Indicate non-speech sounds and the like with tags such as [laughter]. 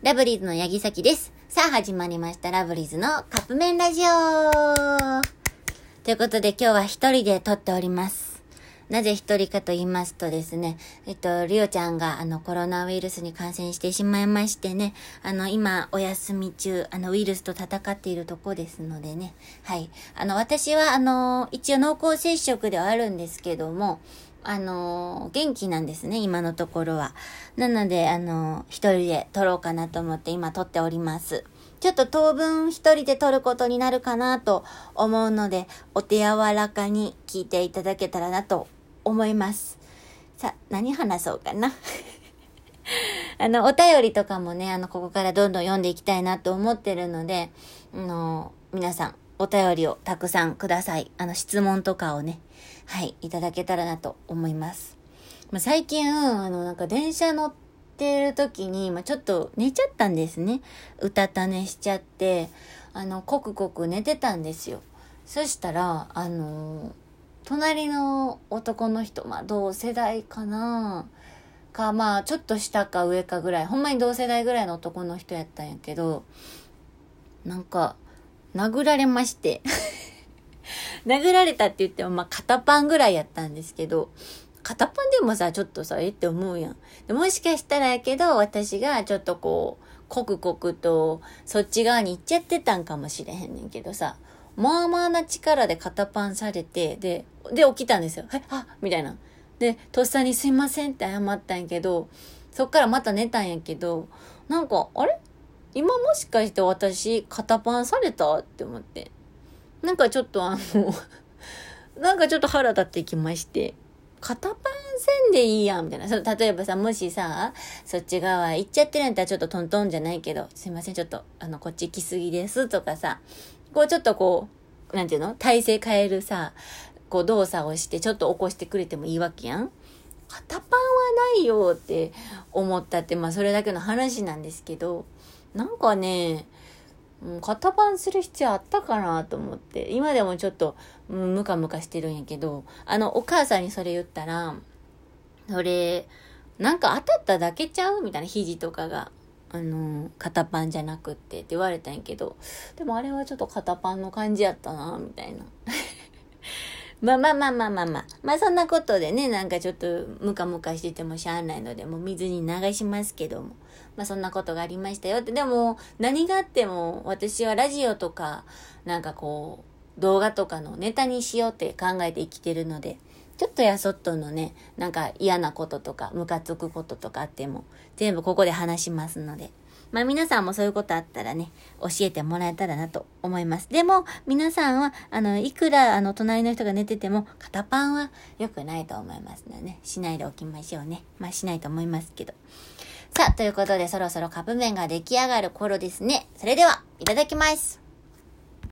ラブリーズの八木咲です。さあ始まりましたラブリーズのカップ麺ラジオということで今日は一人で撮っております。なぜ一人かと言いますとですね、えっと、りおちゃんがあのコロナウイルスに感染してしまいましてね、あの今お休み中、あのウイルスと戦っているとこですのでね、はい。あの私はあの一応濃厚接触ではあるんですけども、あの、元気なんですね、今のところは。なので、あの、一人で撮ろうかなと思って今撮っております。ちょっと当分一人で撮ることになるかなと思うので、お手柔らかに聞いていただけたらなと思います。さ、何話そうかな。[laughs] あの、お便りとかもね、あの、ここからどんどん読んでいきたいなと思ってるので、あの、皆さん、お便りをたくさんください。あの、質問とかをね、はい、いただけたらなと思います。まあ、最近、あの、なんか電車乗ってる時に、まあ、ちょっと寝ちゃったんですね。うたた寝しちゃって、あの、コクコク寝てたんですよ。そしたら、あの、隣の男の人、まあ、同世代かなか、まあ、ちょっと下か上かぐらい、ほんまに同世代ぐらいの男の人やったんやけど、なんか、殴られまして [laughs] 殴られたって言っても、まあ、肩パンぐらいやったんですけど、肩パンでもさ、ちょっとさ、えって思うやん。でもしかしたらやけど、私がちょっとこう、コクコクと、そっち側に行っちゃってたんかもしれへんねんけどさ、まあまあな力で肩パンされて、で、で起きたんですよ。え、あみたいな。で、とっさにすいませんって謝ったんやけど、そっからまた寝たんやけど、なんか、あれ？今もしかして私、肩パンされたって思って。なんかちょっとあの [laughs] なんかちょっと腹立ってきまして、肩パンせんでいいやん、みたいな。そ例えばさ、もしさ、そっち側行っちゃってるんやったらちょっとトントンじゃないけど、すいません、ちょっと、あの、こっち来すぎですとかさ、こうちょっとこう、なんていうの？体勢変えるさ、こう動作をしてちょっと起こしてくれてもいいわけやん。肩パンはないよって思ったって、まあそれだけの話なんですけど、なんかね、型番する必要あったかなと思って、今でもちょっと、ムカムカしてるんやけど、あの、お母さんにそれ言ったら、それ、なんか当たっただけちゃうみたいな肘とかが。あの、肩パンじゃなくってって言われたんやけど、でもあれはちょっと肩パンの感じやったな、みたいな。まあまあまあまあまあまあ。まあそんなことでね、なんかちょっとムカムカしててもしゃあないので、もう水に流しますけども。まあそんなことがありましたよって。でも、何があっても私はラジオとか、なんかこう、動画とかのネタにしようって考えて生きてるので、ちょっとやそっとのね、なんか嫌なこととか、ムカつくこととかあっても、全部ここで話しますので。まあ皆さんもそういうことあったらね、教えてもらえたらなと思います。でも、皆さんは、あの、いくら、あの、隣の人が寝てても、肩パンは良くないと思いますのでね、しないでおきましょうね。まあしないと思いますけど。さあ、ということでそろそろカップ麺が出来上がる頃ですね。それでは、いただきます。